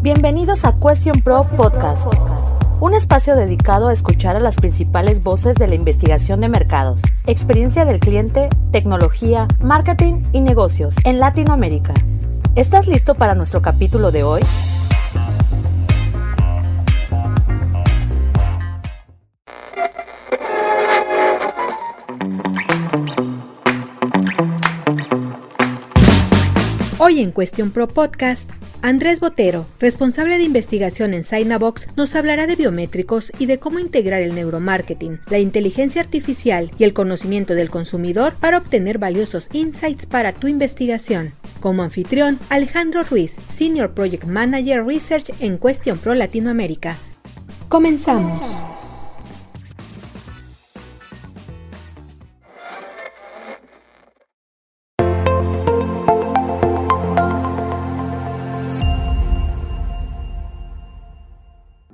Bienvenidos a Question Pro Podcast, un espacio dedicado a escuchar a las principales voces de la investigación de mercados, experiencia del cliente, tecnología, marketing y negocios en Latinoamérica. ¿Estás listo para nuestro capítulo de hoy? Hoy en Question Pro Podcast, Andrés Botero, responsable de investigación en Synabox, nos hablará de biométricos y de cómo integrar el neuromarketing, la inteligencia artificial y el conocimiento del consumidor para obtener valiosos insights para tu investigación. Como anfitrión, Alejandro Ruiz, Senior Project Manager Research en Question Pro Latinoamérica. Comenzamos.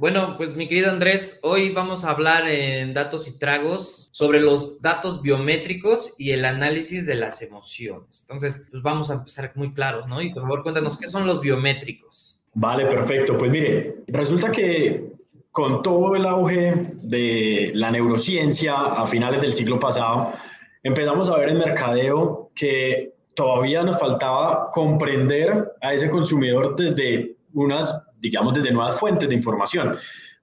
Bueno, pues mi querido Andrés, hoy vamos a hablar en Datos y Tragos sobre los datos biométricos y el análisis de las emociones. Entonces, pues vamos a empezar muy claros, ¿no? Y por favor, cuéntanos, ¿qué son los biométricos? Vale, perfecto. Pues mire, resulta que con todo el auge de la neurociencia a finales del siglo pasado, empezamos a ver en mercadeo que todavía nos faltaba comprender a ese consumidor desde unas digamos, desde nuevas fuentes de información.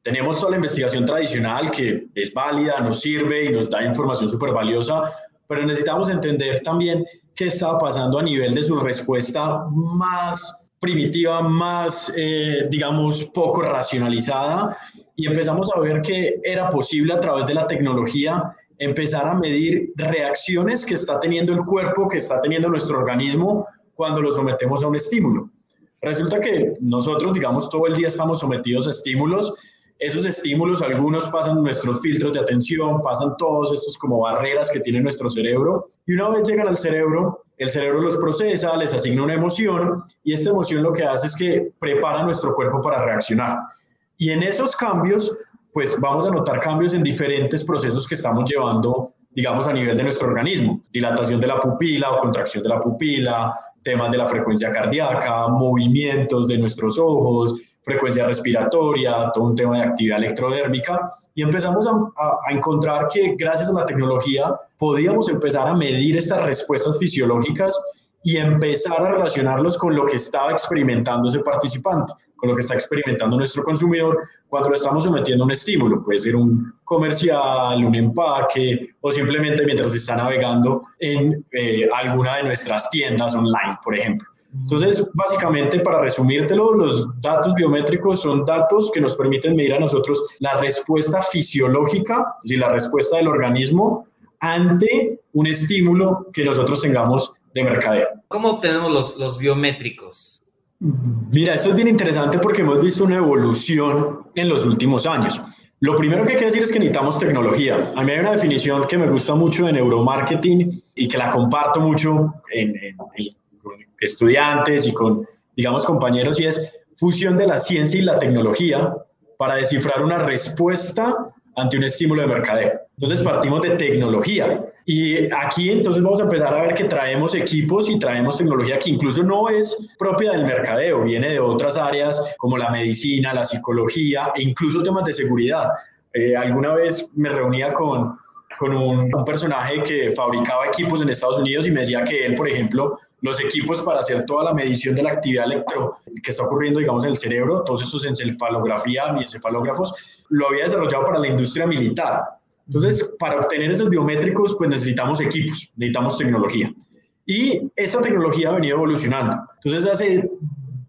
Tenemos toda la investigación tradicional que es válida, nos sirve y nos da información súper valiosa, pero necesitamos entender también qué estaba pasando a nivel de su respuesta más primitiva, más, eh, digamos, poco racionalizada y empezamos a ver que era posible a través de la tecnología empezar a medir reacciones que está teniendo el cuerpo, que está teniendo nuestro organismo cuando lo sometemos a un estímulo. Resulta que nosotros, digamos, todo el día estamos sometidos a estímulos. Esos estímulos, algunos pasan nuestros filtros de atención, pasan todos estos como barreras que tiene nuestro cerebro. Y una vez llegan al cerebro, el cerebro los procesa, les asigna una emoción y esta emoción lo que hace es que prepara nuestro cuerpo para reaccionar. Y en esos cambios, pues vamos a notar cambios en diferentes procesos que estamos llevando, digamos, a nivel de nuestro organismo. Dilatación de la pupila o contracción de la pupila, temas de la frecuencia cardíaca, movimientos de nuestros ojos, frecuencia respiratoria, todo un tema de actividad electrodérmica. Y empezamos a, a, encontrar que gracias a la tecnología podíamos empezar a medir estas respuestas fisiológicas y empezar a relacionarlos con lo que estaba experimentando ese participante, con lo que está experimentando nuestro consumidor cuando lo estamos sometiendo a un estímulo. Puede ser un comercial, un empaque o simplemente mientras está navegando en eh, alguna de nuestras tiendas online, por ejemplo. Entonces, básicamente, para resumírtelo, los datos biométricos son datos que nos permiten medir a nosotros la respuesta fisiológica, es decir, la respuesta del organismo ante un estímulo que nosotros tengamos de mercadeo. ¿Cómo obtenemos los, los biométricos? Mira, esto es bien interesante porque hemos visto una evolución en los últimos años. Lo primero que hay que decir es que necesitamos tecnología. A mí hay una definición que me gusta mucho de neuromarketing y que la comparto mucho en, en, con estudiantes y con, digamos, compañeros, y es fusión de la ciencia y la tecnología para descifrar una respuesta ante un estímulo de mercadeo. Entonces partimos de tecnología. Y aquí entonces vamos a empezar a ver que traemos equipos y traemos tecnología que incluso no es propia del mercadeo, viene de otras áreas como la medicina, la psicología e incluso temas de seguridad. Eh, alguna vez me reunía con, con un, un, personaje que fabricaba equipos en Estados Unidos y me decía que él, por ejemplo, los equipos para hacer toda la medición de la actividad electro que está ocurriendo, digamos, en el cerebro, todos estos encefalografía y encefalógrafos, lo había desarrollado para la industria militar. Entonces, para obtener esos biométricos, pues necesitamos equipos, necesitamos tecnología. Y esta tecnología ha venido evolucionando. Entonces, hace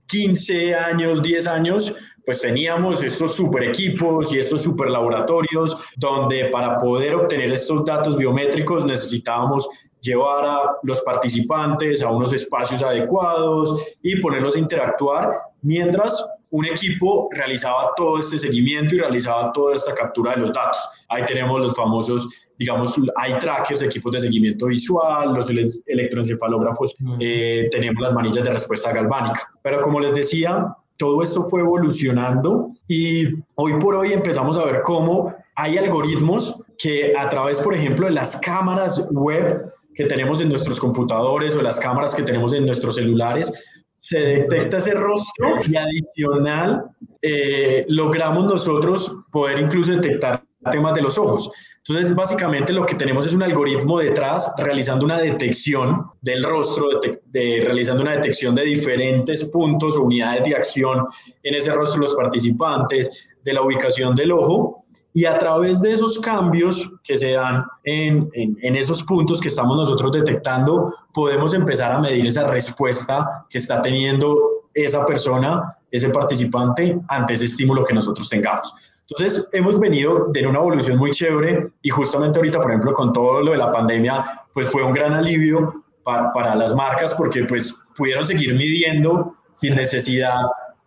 15 años, 10 años, pues teníamos estos super equipos y estos super laboratorios donde para poder obtener estos datos biométricos necesitábamos llevar a los participantes a unos espacios adecuados y ponerlos a interactuar mientras un equipo realizaba todo este seguimiento y realizaba toda esta captura de los datos. Ahí tenemos los famosos, digamos, hay trackers, equipos de seguimiento visual, los electroencefalógrafos, eh, tenemos las manillas de respuesta galvánica. Pero como les decía, todo esto fue evolucionando y hoy por hoy empezamos a ver cómo hay algoritmos que a través, por ejemplo, de las cámaras web que tenemos en nuestros computadores o las cámaras que tenemos en nuestros celulares, se detecta ese rostro y adicional eh, logramos nosotros poder incluso detectar temas de los ojos. Entonces, básicamente lo que tenemos es un algoritmo detrás realizando una detección del rostro, de, realizando una detección de diferentes puntos o unidades de acción en ese rostro de los participantes, de la ubicación del ojo. Y a través de esos cambios que se dan en, en, en esos puntos que estamos nosotros detectando, podemos empezar a medir esa respuesta que está teniendo esa persona, ese participante, ante ese estímulo que nosotros tengamos. Entonces, hemos venido de una evolución muy chévere y justamente ahorita, por ejemplo, con todo lo de la pandemia, pues fue un gran alivio para, para las marcas porque pues pudieron seguir midiendo sin necesidad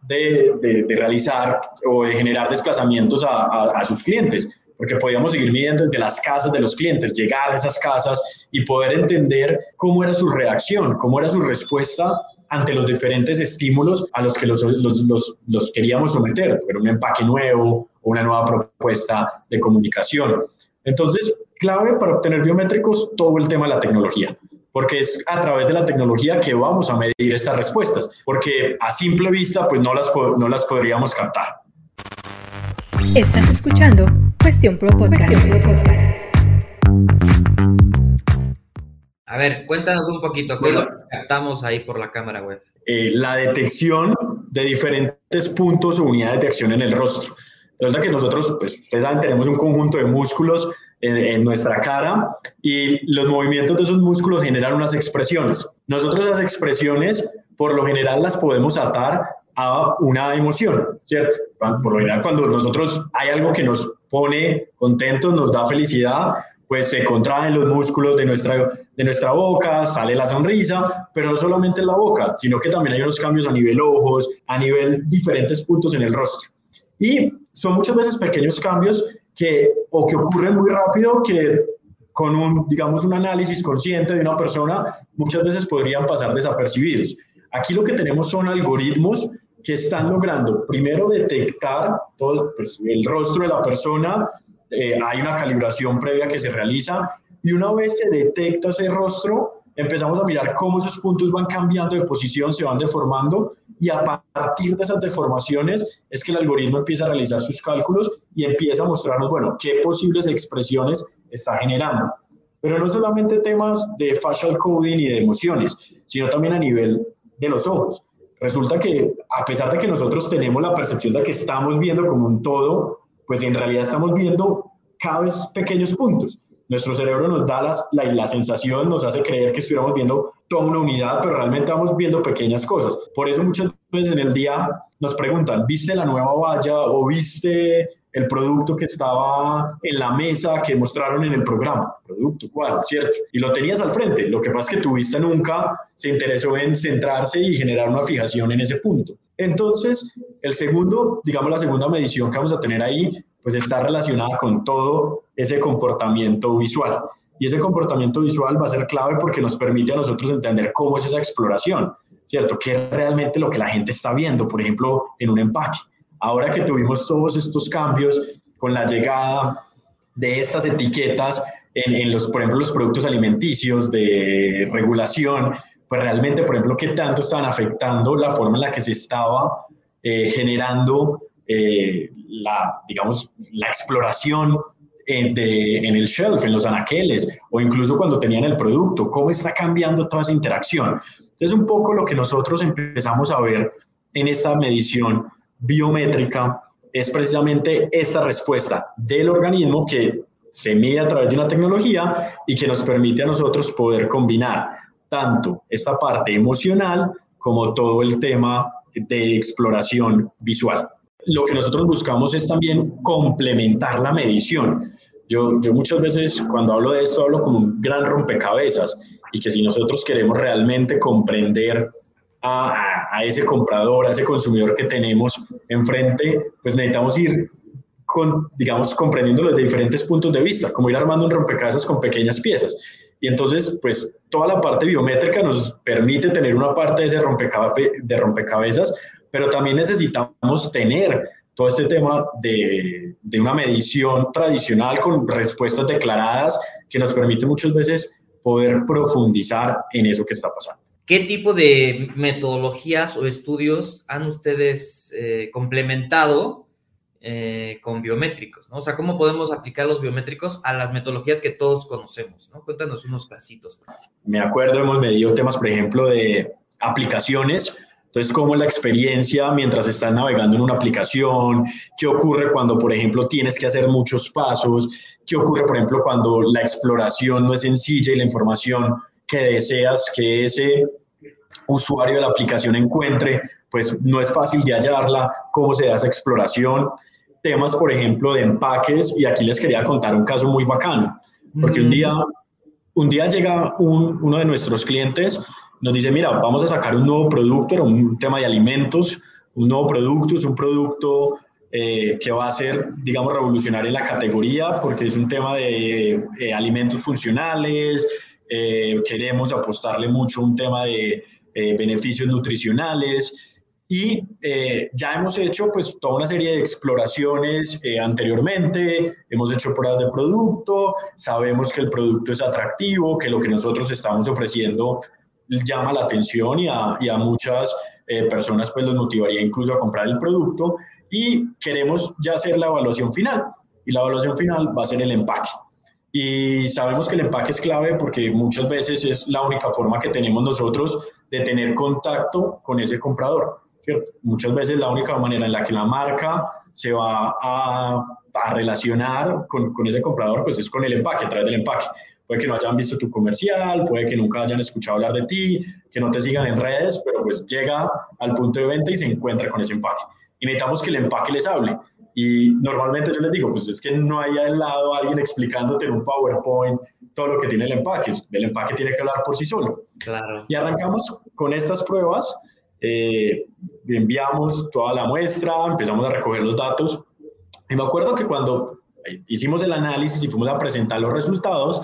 de, realizar o de generar desplazamientos a, sus clientes porque podíamos seguir midiendo desde las casas de los clientes, llegar a esas casas y poder entender cómo era su reacción, cómo era su respuesta ante los diferentes estímulos a los que los, los, los, queríamos someter, era un empaque nuevo una nueva propuesta de comunicación. Entonces, clave para obtener biométricos, todo el tema de la tecnología, porque es a través de la tecnología que vamos a medir estas respuestas, porque a simple vista, pues no las, no las podríamos captar. Estás escuchando Cuestión Pro Podcast. Cuestión Pro Podcast. A ver, cuéntanos un poquito, ¿qué bueno, captamos ahí por la cámara web? Eh, la detección de diferentes puntos o unidades de acción en el rostro. Resulta que nosotros, pues ustedes saben, tenemos un conjunto de músculos en, nuestra cara y los movimientos de esos músculos generan unas expresiones. Nosotros esas expresiones, por lo general, las podemos atar a una emoción, ¿cierto? Por lo general, cuando nosotros hay algo que nos pone contentos, nos da felicidad, pues se contraen los músculos de nuestra, de nuestra boca, sale la sonrisa, pero no solamente en la boca, sino que también hay unos cambios a nivel ojos, a nivel diferentes puntos en el rostro. Y son muchas veces pequeños cambios que o que ocurren muy rápido que con un, digamos, un análisis consciente de una persona muchas veces podrían pasar desapercibidos. Aquí lo que tenemos son algoritmos que están logrando primero detectar todo pues, el rostro de la persona, eh, hay una calibración previa que se realiza y una vez se detecta ese rostro, empezamos a mirar cómo esos puntos van cambiando de posición, se van deformando y a partir de esas deformaciones es que el algoritmo empieza a realizar sus cálculos y empieza a mostrarnos, bueno, qué posibles expresiones está generando. Pero no solamente temas de facial coding y de emociones, sino también a nivel de los ojos. Resulta que a pesar de que nosotros tenemos la percepción de que estamos viendo como un todo, pues en realidad estamos viendo cada vez pequeños puntos. Nuestro cerebro nos da las, la, la sensación, nos hace creer que estuviéramos viendo toda una unidad, pero realmente estamos viendo pequeñas cosas. Por eso muchas veces en el día nos preguntan, ¿viste la nueva valla o viste el producto que estaba en la mesa que mostraron en el programa. Producto, ¿cuál? ¿Cierto? Y lo tenías al frente. Lo que pasa es que tu vista nunca se interesó en centrarse y generar una fijación en ese punto. Entonces, el segundo, digamos la segunda medición que vamos a tener ahí, pues está relacionada con todo ese comportamiento visual. Y ese comportamiento visual va a ser clave porque nos permite a nosotros entender cómo es esa exploración, ¿cierto? ¿Qué es realmente lo que la gente está viendo, por ejemplo, en un empaque? Ahora que tuvimos todos estos cambios con la llegada de estas etiquetas en, en, los, por ejemplo, los productos alimenticios de regulación, pues realmente, por ejemplo, qué tanto estaban afectando la forma en la que se estaba eh, generando eh, la, digamos, la exploración en, de, en el shelf, en los anaqueles, o incluso cuando tenían el producto, cómo está cambiando toda esa interacción. Entonces, un poco lo que nosotros empezamos a ver en esta medición biométrica es precisamente esta respuesta del organismo que se mide a través de una tecnología y que nos permite a nosotros poder combinar tanto esta parte emocional como todo el tema de exploración visual. Lo que nosotros buscamos es también complementar la medición. Yo, yo muchas veces cuando hablo de esto hablo como un gran rompecabezas y que si nosotros queremos realmente comprender a, a, ese comprador, a ese consumidor que tenemos enfrente, pues necesitamos ir con, digamos, comprendiéndolo desde diferentes puntos de vista, como ir armando un rompecabezas con pequeñas piezas. Y entonces, pues toda la parte biométrica nos permite tener una parte de ese rompecabe de rompecabezas, pero también necesitamos tener todo este tema de, de, una medición tradicional con respuestas declaradas que nos permite muchas veces poder profundizar en eso que está pasando. ¿qué tipo de metodologías o estudios han ustedes eh, complementado eh, con biométricos, ¿no? O sea, ¿cómo podemos aplicar los biométricos a las metodologías que todos conocemos, ¿no? Cuéntanos unos casitos. Me acuerdo, hemos medido temas, por ejemplo, de aplicaciones. Entonces, cómo la experiencia mientras estás navegando en una aplicación, qué ocurre cuando, por ejemplo, tienes que hacer muchos pasos, qué ocurre, por ejemplo, cuando la exploración no es sencilla y la información que deseas que ese usuario de la aplicación encuentre, pues no es fácil de hallarla, cómo se da esa exploración temas, por ejemplo, de empaques, y aquí les quería contar un caso muy bacano, porque un día, un día llega uno de nuestros clientes, nos dice, mira, vamos a sacar un nuevo producto, era un tema de alimentos, un nuevo producto, es un producto eh, que va a ser, digamos, revolucionario en la categoría, porque es un tema de eh, alimentos funcionales, eh, queremos apostarle mucho a un tema de beneficios nutricionales, y eh, ya hemos hecho pues toda una serie de exploraciones eh, anteriormente, hemos hecho pruebas de producto, sabemos que el producto es atractivo, que lo que nosotros estamos ofreciendo llama la atención y a, y a muchas eh, personas pues los motivaría incluso a comprar el producto y queremos ya hacer la evaluación final y la evaluación final va a ser el empaque. Y sabemos que el empaque es clave porque muchas veces es la única forma que tenemos nosotros de tener contacto con ese comprador. Muchas veces la única manera en la que la marca se va a, a relacionar con, con, ese comprador pues es con el empaque, a través del empaque. Puede que no hayan visto tu comercial, puede que nunca hayan escuchado hablar de ti, que no te sigan en redes, pero pues llega al punto de venta y se encuentra con ese empaque. Y necesitamos que el empaque les hable. Y normalmente yo les digo, pues es que no hay al lado alguien explicándote en un PowerPoint todo lo que tiene el empaque. El empaque tiene que hablar por sí solo. Claro. Y arrancamos con estas pruebas eh, enviamos toda la muestra, empezamos a recoger los datos. Y me acuerdo que cuando hicimos el análisis y fuimos a presentar los resultados,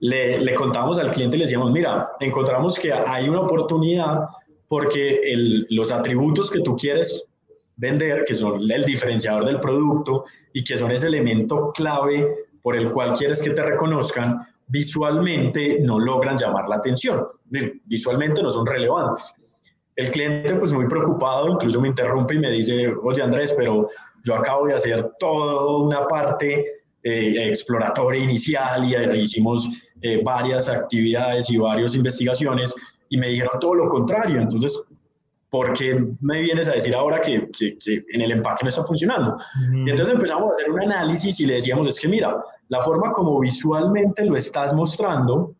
le, le contábamos al cliente le decíamos, mira, encontramos que hay una oportunidad porque el, los atributos que tú quieres vender, que son el diferenciador del producto y que son ese elemento clave por el cual quieres que te reconozcan, visualmente no logran llamar la atención. Visualmente no son relevantes. El cliente pues muy preocupado, incluso me interrumpe y me dice, oye Andrés, pero yo acabo de hacer toda una parte eh, exploratoria inicial y hicimos eh, varias actividades y varias investigaciones y me dijeron todo lo contrario. Entonces, ¿por qué me vienes a decir ahora que, que, en el empaque no está funcionando? Y entonces empezamos a hacer un análisis y le decíamos, es que mira, la forma como visualmente lo estás mostrando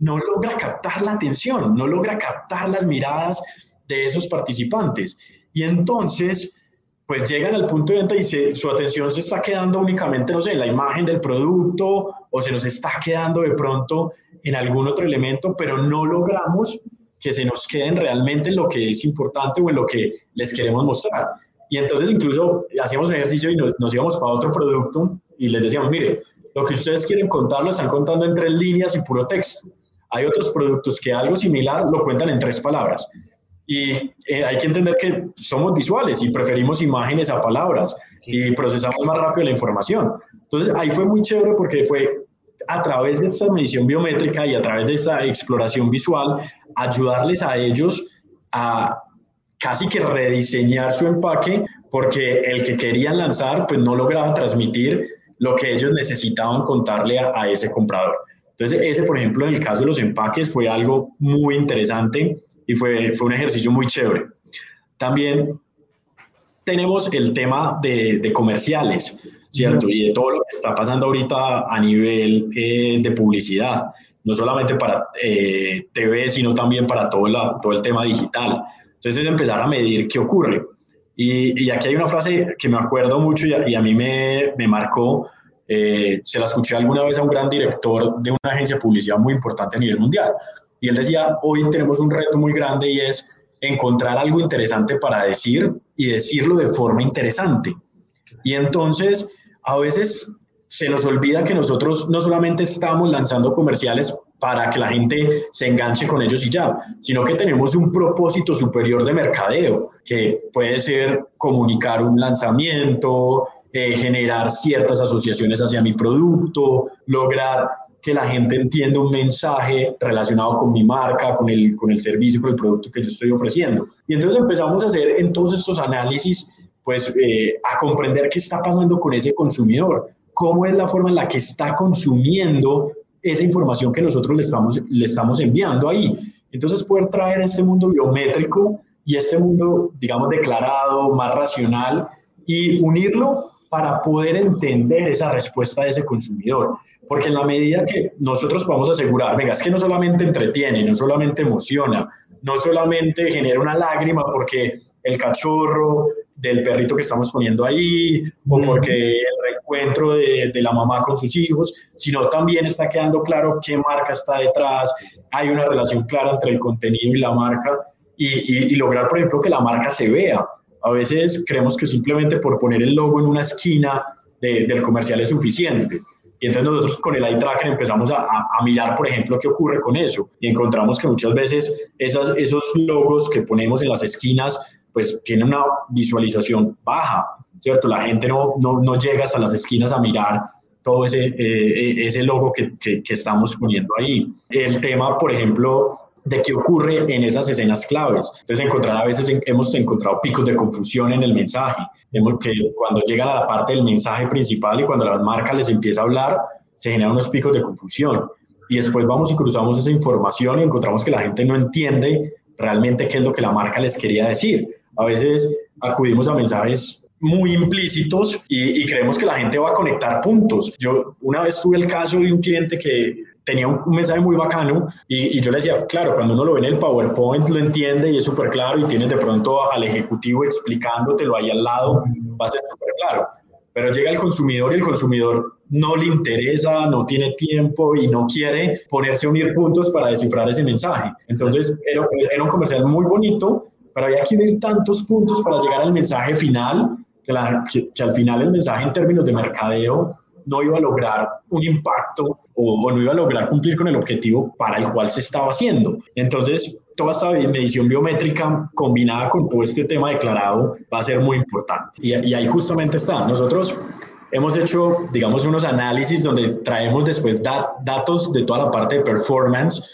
no logra captar la atención, no logra captar las miradas de esos participantes. Y entonces, pues llegan al punto de venta y su atención se está quedando únicamente, no sé, en la imagen del producto o se nos está quedando de pronto en algún otro elemento, pero no logramos que se nos queden realmente en lo que es importante o en lo que les queremos mostrar. Y entonces incluso hacíamos un ejercicio y nos, nos íbamos para otro producto y les decíamos, mire, lo que ustedes quieren contar lo están contando en tres líneas y puro texto. Hay otros productos que algo similar lo cuentan en tres palabras. Y eh, hay que entender que somos visuales y preferimos imágenes a palabras y procesamos más rápido la información. Entonces ahí fue muy chévere porque fue a través de esta medición biométrica y a través de esta exploración visual, ayudarles a ellos a casi que rediseñar su empaque porque el que querían lanzar pues no lograba transmitir lo que ellos necesitaban contarle a ese comprador. Entonces, ese, por ejemplo, en el caso de los empaques fue algo muy interesante y fue, fue un ejercicio muy chévere. También tenemos el tema de, de comerciales, ¿cierto? Y de todo lo que está pasando ahorita a nivel eh, de publicidad, no solamente para eh, TV, sino también para todo, la, todo el tema digital. Entonces, es empezar a medir qué ocurre. Y, y aquí hay una frase que me acuerdo mucho y a, y a mí me, me marcó, eh, se la escuché alguna vez a un gran director de una agencia de publicidad muy importante a nivel mundial. Y él decía, hoy tenemos un reto muy grande y es encontrar algo interesante para decir y decirlo de forma interesante. Y entonces, a veces se nos olvida que nosotros no solamente estamos lanzando comerciales para que la gente se enganche con ellos y ya, sino que tenemos un propósito superior de mercadeo, que puede ser comunicar un lanzamiento, eh, generar ciertas asociaciones hacia mi producto, lograr que la gente entienda un mensaje relacionado con mi marca, con el, con el servicio, con el producto que yo estoy ofreciendo. Y entonces empezamos a hacer en todos estos análisis, pues eh, a comprender qué está pasando con ese consumidor, cómo es la forma en la que está consumiendo esa información que nosotros le estamos, le estamos enviando ahí. Entonces poder traer este mundo biométrico y este mundo, digamos, declarado, más racional, y unirlo para poder entender esa respuesta de ese consumidor. Porque en la medida que nosotros podamos asegurar, venga, es que no solamente entretiene, no solamente emociona, no solamente genera una lágrima porque el cachorro del perrito que estamos poniendo ahí, o porque el reencuentro de, de, la mamá con sus hijos, sino también está quedando claro qué marca está detrás, hay una relación clara entre el contenido y la marca, y, y, y lograr, por ejemplo, que la marca se vea. A veces creemos que simplemente por poner el logo en una esquina de, del comercial es suficiente. Y entonces nosotros con el eye tracker empezamos a, a, mirar, por ejemplo, qué ocurre con eso. Y encontramos que muchas veces esas, esos logos que ponemos en las esquinas, pues tienen una visualización baja, ¿cierto? La gente no, no, no llega hasta las esquinas a mirar todo ese, eh, ese logo que, que, que estamos poniendo ahí. El tema, por ejemplo, de qué ocurre en esas escenas claves. Entonces, encontrar a veces hemos encontrado picos de confusión en el mensaje. Vemos que cuando llegan a la parte del mensaje principal y cuando la marca les empieza a hablar, se generan unos picos de confusión. Y después vamos y cruzamos esa información y encontramos que la gente no entiende realmente qué es lo que la marca les quería decir. A veces acudimos a mensajes muy implícitos y, y, creemos que la gente va a conectar puntos. Yo una vez tuve el caso de un cliente que tenía un, mensaje muy bacano y, y, yo le decía, claro, cuando uno lo ve en el PowerPoint lo entiende y es súper claro y tienes de pronto al ejecutivo explicándotelo ahí al lado, va a ser súper claro. Pero llega el consumidor y el consumidor no le interesa, no tiene tiempo y no quiere ponerse a unir puntos para descifrar ese mensaje. Entonces era, era un comercial muy bonito, pero había que unir tantos puntos para llegar al mensaje final, que, la, que, que al final el mensaje en términos de mercadeo no iba a lograr un impacto o, no iba a lograr cumplir con el objetivo para el cual se estaba haciendo. Entonces, toda esta medición biométrica combinada con todo este tema declarado va a ser muy importante. Y, y ahí justamente está. Nosotros hemos hecho, digamos, unos análisis donde traemos después dat datos de toda la parte de performance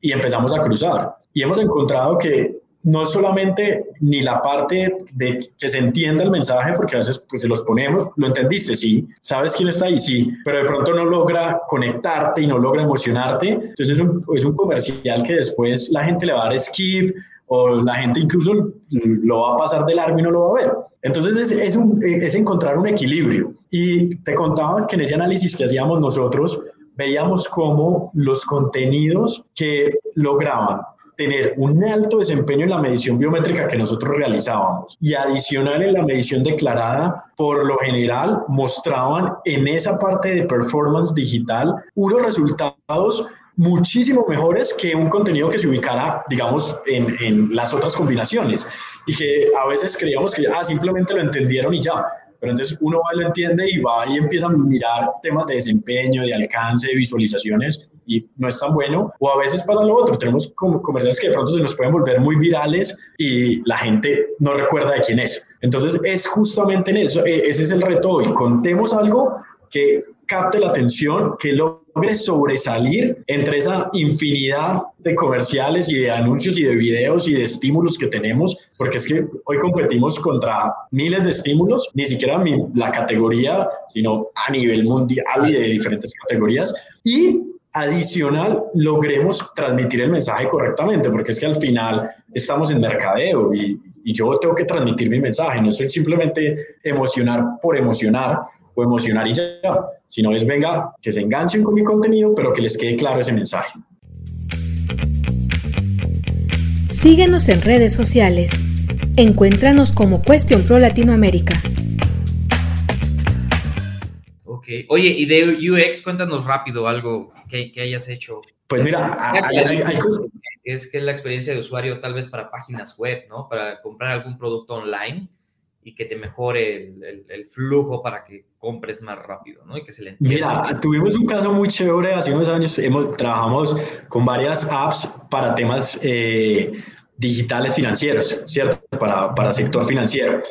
y empezamos a cruzar. Y hemos encontrado que no solamente ni la parte de que se entienda el mensaje, porque a veces pues se los ponemos, lo entendiste, sí, sabes quién está ahí, sí, pero de pronto no logra conectarte y no logra emocionarte, entonces es un, es un comercial que después la gente le va a dar skip o la gente incluso lo va a pasar de largo y no lo va a ver. Entonces es, es, es encontrar un equilibrio. Y te contaba que en ese análisis que hacíamos nosotros, veíamos cómo los contenidos que lograban tener un alto desempeño en la medición biométrica que nosotros realizábamos y adicional en la medición declarada, por lo general mostraban en esa parte de performance digital unos resultados muchísimo mejores que un contenido que se ubicara, digamos, en, en las otras combinaciones y que a veces creíamos que ah, simplemente lo entendieron y ya. Pero entonces uno va lo entiende y va y empieza a mirar temas de desempeño, de alcance, de visualizaciones y no es tan bueno. O a veces pasa lo otro, tenemos como comerciales que de pronto se nos pueden volver muy virales y la gente no recuerda de quién es. Entonces es justamente en eso, ese es el reto hoy. Contemos algo que capte la atención, que logre sobresalir entre esa infinidad de comerciales y de anuncios y de videos y de estímulos que tenemos, porque es que hoy competimos contra miles de estímulos, ni siquiera mi, la categoría, sino a nivel mundial y de diferentes categorías. Y adicional logremos transmitir el mensaje correctamente, porque es que al final estamos en mercadeo y, y yo tengo que transmitir mi mensaje, no soy simplemente emocionar por emocionar, o emocionar y ya, sino es venga, que se enganchen con mi contenido, pero que les quede claro ese mensaje. Síguenos en redes sociales. Encuéntranos como Cuestión Pro Latinoamérica. Ok. Oye, y de UX, cuéntanos rápido algo que, que hayas hecho. Pues mira, hay, hay, hay cosas... Es que es la experiencia de usuario tal vez para páginas web, ¿no? Para comprar algún producto online y que te mejore el, el, el, flujo para que compres más rápido, ¿no? Y que se le entienda. Mira, tuvimos un caso muy chévere hace unos años, hemos, trabajamos con varias apps para temas eh, digitales financieros, ¿cierto? Para, para sector financiero.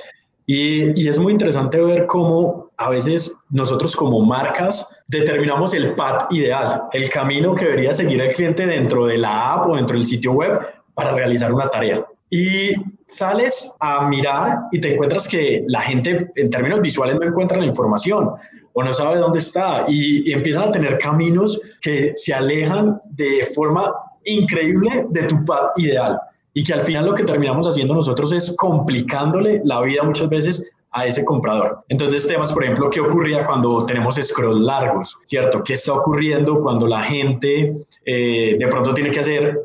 Y, y, es muy interesante ver cómo a veces nosotros como marcas determinamos el path ideal, el camino que debería seguir el cliente dentro de la app o dentro del sitio web para realizar una tarea. Y sales a mirar y te encuentras que la gente en términos visuales no encuentra la información o no sabe dónde está y, empiezan a tener caminos que se alejan de forma increíble de tu path ideal y que al final lo que terminamos haciendo nosotros es complicándole la vida muchas veces a ese comprador. Entonces, temas, por ejemplo, ¿qué ocurría cuando tenemos scroll largos? ¿Cierto? ¿Qué está ocurriendo cuando la gente eh, de pronto tiene que hacer,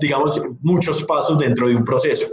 digamos, muchos pasos dentro de un proceso?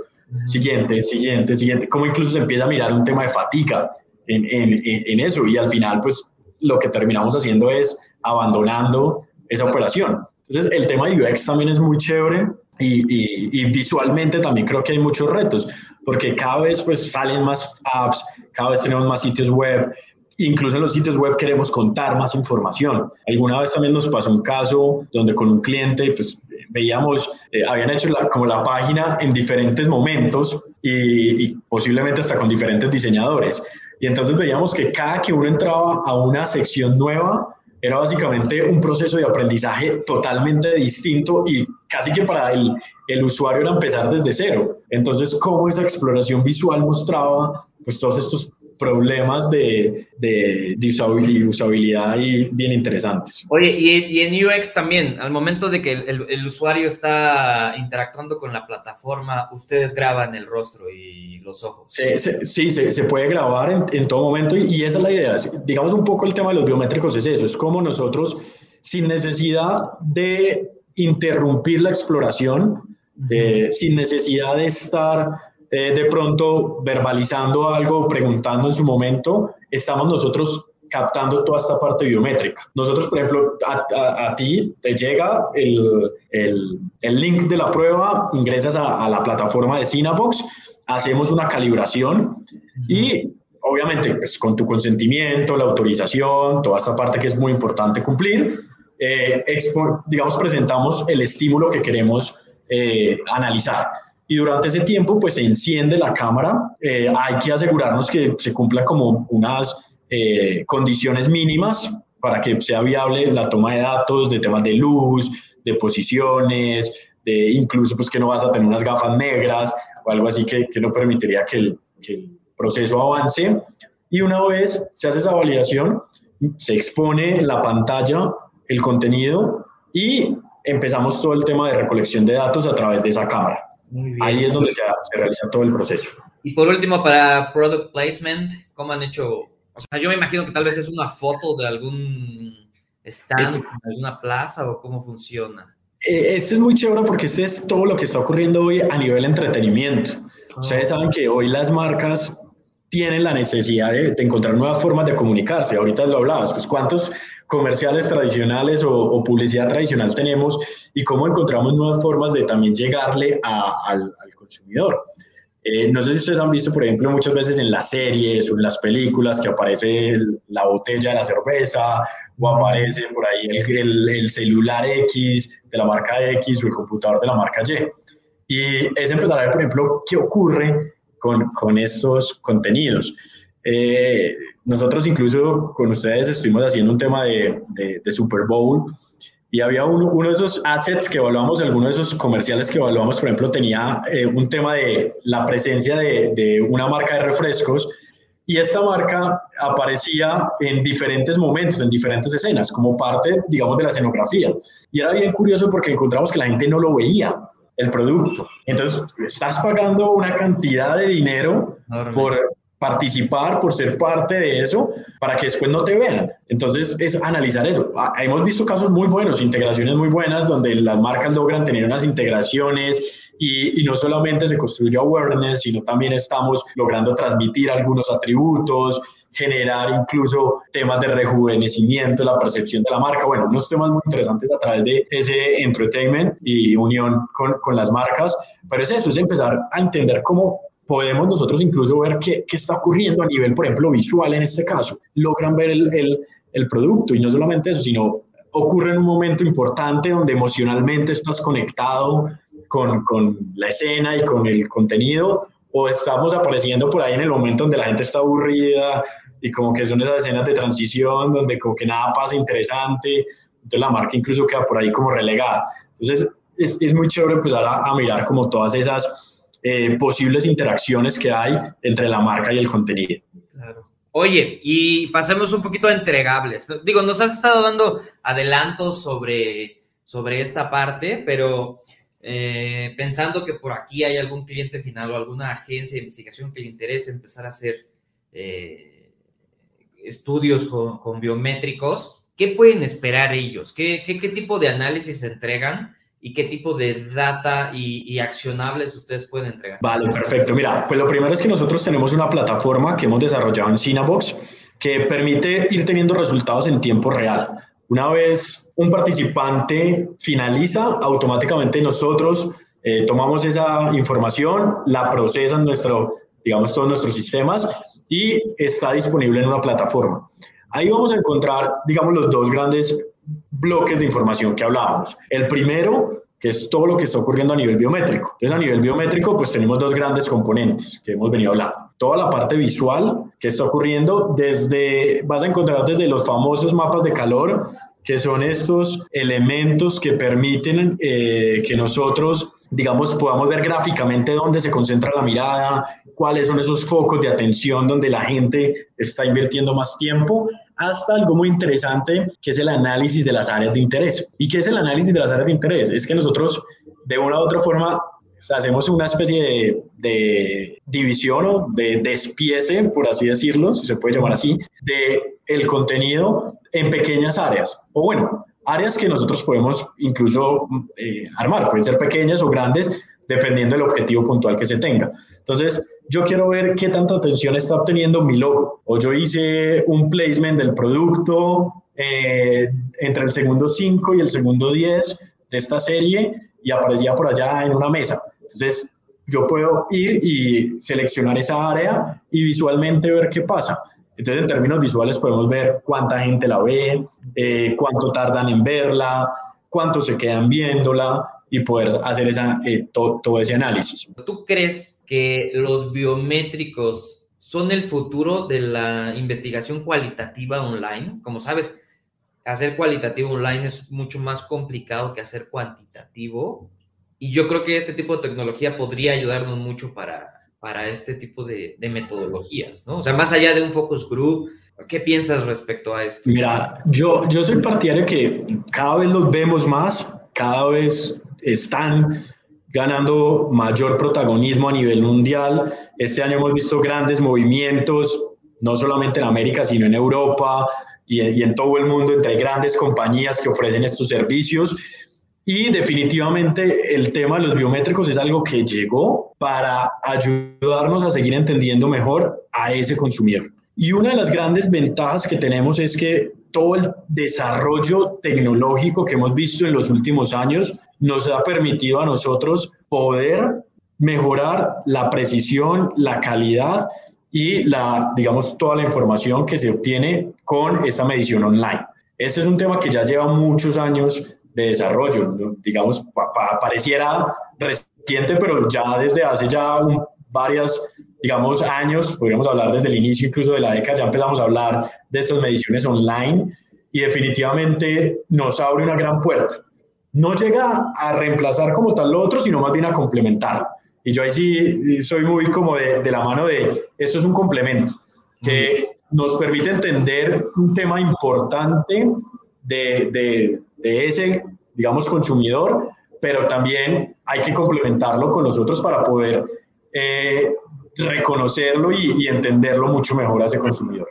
Siguiente, siguiente, siguiente. ¿Cómo incluso se empieza a mirar un tema de fatiga en, en, en eso? Y al final, pues, lo que terminamos haciendo es abandonando esa operación. Entonces, el tema de UX también es muy chévere y, y, y, visualmente también creo que hay muchos retos porque cada vez pues salen más apps, cada vez tenemos más sitios web, incluso en los sitios web queremos contar más información. Alguna vez también nos pasó un caso donde con un cliente pues veíamos, eh, habían hecho como la página en diferentes momentos y, y posiblemente hasta con diferentes diseñadores. Y entonces veíamos que cada que uno entraba a una sección nueva, era básicamente un proceso de aprendizaje totalmente distinto y casi que para el, el usuario era empezar desde cero. Entonces, cómo esa exploración visual mostraba pues todos estos problemas de, de, de usabilidad, y bien interesantes. Oye, y, en UX también, al momento de que el, el, usuario está interactuando con la plataforma, ustedes graban el rostro y los ojos. Sí, sí, se, se, puede grabar en, en, todo momento y, y esa es la idea. Digamos un poco el tema de los biométricos es eso, es como nosotros, sin necesidad de interrumpir la exploración, eh, sin necesidad de estar eh, de pronto verbalizando algo, preguntando en su momento, estamos nosotros captando toda esta parte biométrica. Nosotros, por ejemplo, a, ti te llega el, el, el, link de la prueba, ingresas a, a, la plataforma de Cinabox, hacemos una calibración y obviamente pues, con tu consentimiento, la autorización, toda esta parte que es muy importante cumplir, eh, digamos, presentamos el estímulo que queremos eh, analizar. Y durante ese tiempo, pues se enciende la cámara. Eh, hay que asegurarnos que se cumplan como unas eh, condiciones mínimas para que sea viable la toma de datos de temas de luz, de posiciones, de incluso pues que no vas a tener unas gafas negras o algo así que, que no permitiría que el, que el proceso avance. Y una vez se hace esa validación, se expone en la pantalla el contenido y empezamos todo el tema de recolección de datos a través de esa cámara. Ahí es donde se, se, realiza todo el proceso. Y por último, para product placement, ¿cómo han hecho? O sea, yo me imagino que tal vez es una foto de algún stand, es, de alguna plaza o cómo funciona. Eh, este es muy chévere porque este es todo lo que está ocurriendo hoy a nivel entretenimiento. Oh. Ustedes saben que hoy las marcas tienen la necesidad de, de, encontrar nuevas formas de comunicarse. Ahorita lo hablabas, pues cuántos comerciales tradicionales o, o, publicidad tradicional tenemos y cómo encontramos nuevas formas de también llegarle a, al, al, consumidor. Eh, no sé si ustedes han visto, por ejemplo, muchas veces en las series o en las películas que aparece el, la botella de la cerveza o aparece por ahí el, el, el, celular X de la marca X o el computador de la marca Y. Y es empezar a ver, por ejemplo, qué ocurre con, con estos contenidos. Eh, nosotros incluso con ustedes estuvimos haciendo un tema de, de, de Super Bowl y había uno, uno, de esos assets que evaluamos, alguno de esos comerciales que evaluamos, por ejemplo, tenía eh, un tema de la presencia de, de, una marca de refrescos y esta marca aparecía en diferentes momentos, en diferentes escenas, como parte, digamos, de la escenografía. Y era bien curioso porque encontramos que la gente no lo veía, el producto. Entonces, estás pagando una cantidad de dinero por, participar, por ser parte de eso, para que después no te vean. Entonces es analizar eso. Ah, hemos visto casos muy buenos, integraciones muy buenas, donde las marcas logran tener unas integraciones y, y, no solamente se construye awareness, sino también estamos logrando transmitir algunos atributos, generar incluso temas de rejuvenecimiento, la percepción de la marca, bueno, unos temas muy interesantes a través de ese entertainment y unión con, con las marcas, pero es eso, es empezar a entender cómo podemos nosotros incluso ver qué, qué, está ocurriendo a nivel, por ejemplo, visual en este caso. Logran ver el, el, el, producto y no solamente eso, sino ocurre en un momento importante donde emocionalmente estás conectado con, con la escena y con el contenido o estamos apareciendo por ahí en el momento donde la gente está aburrida y como que son esas escenas de transición donde como que nada pasa interesante, entonces la marca incluso queda por ahí como relegada. Entonces es, es muy chévere empezar a, a mirar como todas esas eh, posibles interacciones que hay entre la marca y el contenido. Oye, y pasemos un poquito a entregables. Digo, nos has estado dando adelantos sobre, sobre esta parte, pero eh, pensando que por aquí hay algún cliente final o alguna agencia de investigación que le interese empezar a hacer eh, estudios con, biométricos, ¿qué pueden esperar ellos? ¿Qué, qué, qué tipo de análisis entregan? Y qué tipo de data y, accionables ustedes pueden entregar. Vale, perfecto. Mira, pues lo primero es que nosotros tenemos una plataforma que hemos desarrollado en Cinabox que permite ir teniendo resultados en tiempo real. Una vez un participante finaliza, automáticamente nosotros eh, tomamos esa información, la procesan nuestro, digamos, todos nuestros sistemas y está disponible en una plataforma. Ahí vamos a encontrar, digamos, los dos grandes bloques de información que hablábamos. El primero, que es todo lo que está ocurriendo a nivel biométrico. Entonces, a nivel biométrico, pues tenemos dos grandes componentes que hemos venido hablando. Toda la parte visual que está ocurriendo desde, vas a encontrar desde los famosos mapas de calor, que son estos elementos que permiten eh, que nosotros digamos, podamos ver gráficamente dónde se concentra la mirada, cuáles son esos focos de atención donde la gente está invirtiendo más tiempo, hasta algo muy interesante que es el análisis de las áreas de interés. ¿Y qué es el análisis de las áreas de interés? Es que nosotros, de una u otra forma, hacemos una especie de, división o de despiece, por así decirlo, si se puede llamar así, de el contenido en pequeñas áreas. O bueno, áreas que nosotros podemos incluso eh, armar, pueden ser pequeñas o grandes, dependiendo del objetivo puntual que se tenga. Entonces, yo quiero ver qué tanta atención está obteniendo mi logo, o yo hice un placement del producto eh, entre el segundo 5 y el segundo 10 de esta serie y aparecía por allá en una mesa. Entonces, yo puedo ir y seleccionar esa área y visualmente ver qué pasa. Entonces, en términos visuales podemos ver cuánta gente la ve, eh, cuánto tardan en verla, cuánto se quedan viéndola y poder hacer esa, eh, todo ese análisis. ¿Tú crees que los biométricos son el futuro de la investigación cualitativa online? Como sabes, hacer cualitativo online es mucho más complicado que hacer cuantitativo. Y yo creo que este tipo de tecnología podría ayudarnos mucho para, para este tipo de, de, metodologías, ¿no? O sea, más allá de un focus group, ¿qué piensas respecto a esto? Mira, yo, yo soy partidario que cada vez los vemos más, cada vez están ganando mayor protagonismo a nivel mundial. Este año hemos visto grandes movimientos, no solamente en América, sino en Europa y, y en todo el mundo, entre grandes compañías que ofrecen estos servicios. Y definitivamente el tema de los biométricos es algo que llegó para ayudarnos a seguir entendiendo mejor a ese consumidor. Y una de las grandes ventajas que tenemos es que todo el desarrollo tecnológico que hemos visto en los últimos años nos ha permitido a nosotros poder mejorar la precisión, la calidad y la, digamos, toda la información que se obtiene con esta medición online. Este es un tema que ya lleva muchos años de desarrollo. Digamos, pareciera reciente, pero ya desde hace ya varias, digamos, años, podríamos hablar desde el inicio incluso de la década, ya empezamos a hablar de estas mediciones online y definitivamente nos abre una gran puerta. No llega a reemplazar como tal lo otro, sino más bien a complementar. Y yo ahí sí soy muy como de, de la mano de, esto es un complemento que nos permite entender un tema importante de, de, de ese, digamos, consumidor, pero también hay que complementarlo con nosotros para poder eh, reconocerlo y, entenderlo mucho mejor a ese consumidor.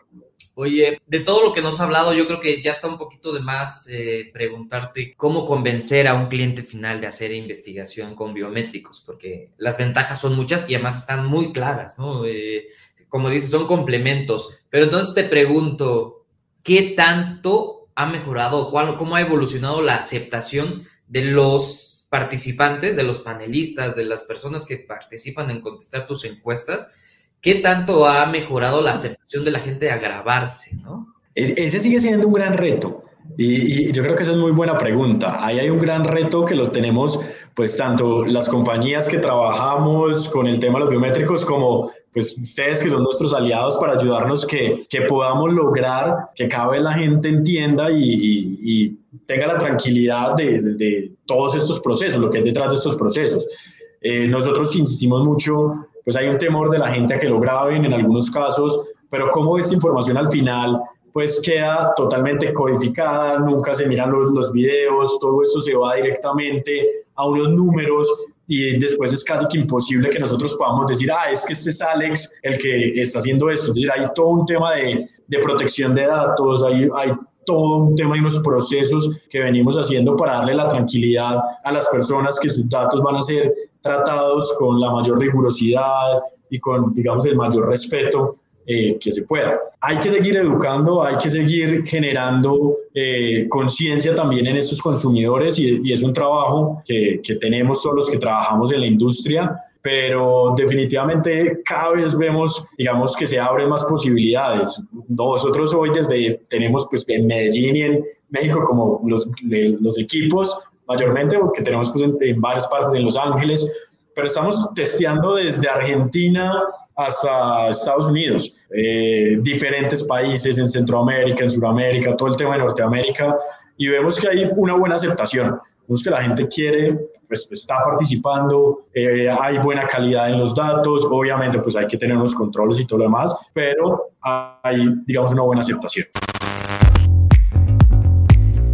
Oye, de todo lo que nos ha hablado, yo creo que ya está un poquito de más eh, preguntarte cómo convencer a un cliente final de hacer investigación con biométricos, porque las ventajas son muchas y además están muy claras, ¿no? Eh, como dices, son complementos. Pero entonces te pregunto, ¿qué tanto ha mejorado, cuál, cómo ha evolucionado la aceptación de los participantes, de los panelistas, de las personas que participan en contestar tus encuestas, qué tanto ha mejorado la aceptación de la gente a grabarse, ¿no? Ese sigue siendo un gran reto. Y, yo creo que esa es muy buena pregunta. Ahí hay un gran reto que lo tenemos, pues tanto las compañías que trabajamos con el tema de los biométricos como pues ustedes que son nuestros aliados para ayudarnos que, que podamos lograr que cada vez la gente entienda y, tenga la tranquilidad de, de, todos estos procesos, lo que hay detrás de estos procesos. Eh, nosotros insistimos mucho, pues hay un temor de la gente a que lo graben en algunos casos, pero como esta información al final pues queda totalmente codificada, nunca se miran los, los videos, todo esto se va directamente a unos números y después es casi que imposible que nosotros podamos decir, ah, es que este es Alex el que está haciendo esto. Es decir, hay todo un tema de, de protección de datos, hay, hay todo un tema y unos procesos que venimos haciendo para darle la tranquilidad a las personas que sus datos van a ser tratados con la mayor rigurosidad y con, digamos, el mayor respeto eh, que se pueda. Hay que seguir educando, hay que seguir generando eh, conciencia también en estos consumidores y, y, es un trabajo que, que tenemos todos los que trabajamos en la industria pero definitivamente cada vez vemos, digamos, que se abren más posibilidades. Nosotros hoy desde, tenemos pues en Medellín y en México como los, los equipos, mayormente, porque tenemos pues en, en varias partes en Los Ángeles, pero estamos testeando desde Argentina hasta Estados Unidos, eh, diferentes países en Centroamérica, en Sudamérica, todo el tema de Norteamérica, y vemos que hay una buena aceptación. Vemos que la gente quiere, pues está participando, eh, hay buena calidad en los datos, obviamente pues hay que tener unos controles y todo lo demás, pero hay, digamos, una buena aceptación.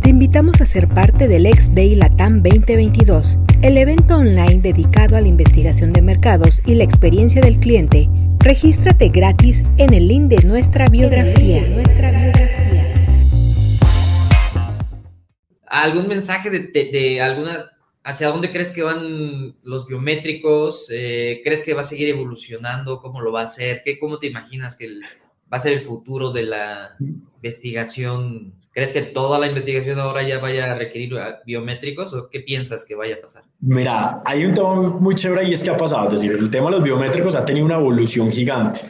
Te invitamos a ser parte del Ex Day Latam 2022, el evento online dedicado a la investigación de mercados y la experiencia del cliente. Regístrate gratis en el link de nuestra biografía. Nuestra biografía. ¿Algún mensaje de, de, alguna hacia dónde crees que van los biométricos? Eh, ¿Crees que va a seguir evolucionando? ¿Cómo lo va a hacer? ¿Qué, ¿Cómo te imaginas que va a ser el futuro de la investigación ¿Crees que toda la investigación ahora ya vaya a requerir biométricos o qué piensas que vaya a pasar? Mira, hay un tema muy chévere y es que ha pasado. Es decir, el tema de los biométricos ha tenido una evolución gigante.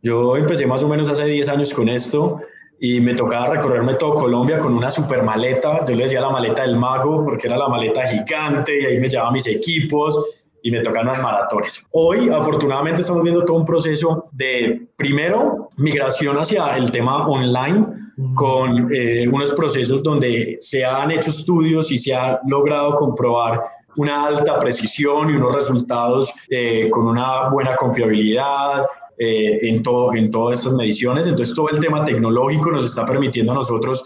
Yo empecé más o menos hace 10 años con esto y me tocaba recorrerme todo Colombia con una super maleta. Yo le decía la maleta del mago porque era la maleta gigante y ahí me llevaba mis equipos y me tocan las maratones. Hoy, afortunadamente, estamos viendo todo un proceso de, primero, migración hacia el tema online con eh, unos procesos donde se han hecho estudios y se ha logrado comprobar una alta precisión y unos resultados eh, con una buena confiabilidad eh, en, todo, en todas estas mediciones. Entonces, todo el tema tecnológico nos está permitiendo a nosotros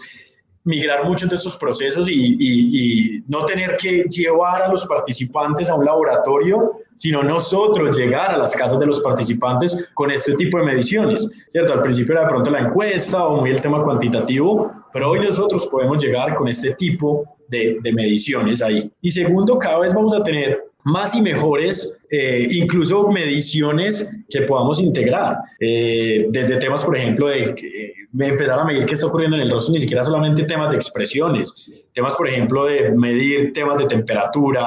migrar muchos de estos procesos y, y, y, no tener que llevar a los participantes a un laboratorio, sino nosotros llegar a las casas de los participantes con este tipo de mediciones, ¿cierto? Al principio era de pronto la encuesta o muy el tema cuantitativo, pero hoy nosotros podemos llegar con este tipo de, mediciones ahí. Y segundo, cada vez vamos a tener más y mejores, eh, incluso mediciones que podamos integrar, eh, desde temas, por ejemplo, de eh, empezar a medir qué está ocurriendo en el rostro, ni siquiera solamente temas de expresiones, temas, por ejemplo, de medir temas de temperatura,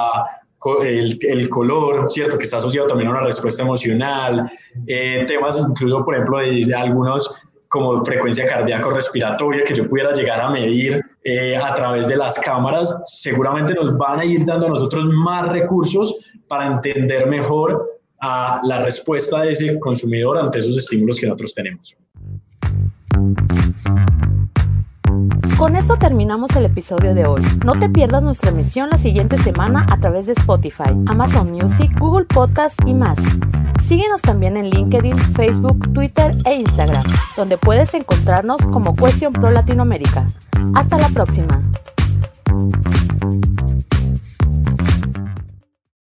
el, color, ¿cierto? Que está asociado también a una respuesta emocional, eh, temas incluso, por ejemplo, de algunos como frecuencia cardíaco respiratoria que yo pudiera llegar a medir eh, a través de las cámaras, seguramente nos van a ir dando a nosotros más recursos para entender mejor a la respuesta de ese consumidor ante esos estímulos que nosotros tenemos. Con esto terminamos el episodio de hoy. No te pierdas nuestra emisión la siguiente semana a través de Spotify, Amazon Music, Google Podcast y más. Síguenos también en LinkedIn, Facebook, Twitter e Instagram, donde puedes encontrarnos como Question Pro Latinoamérica. Hasta la próxima.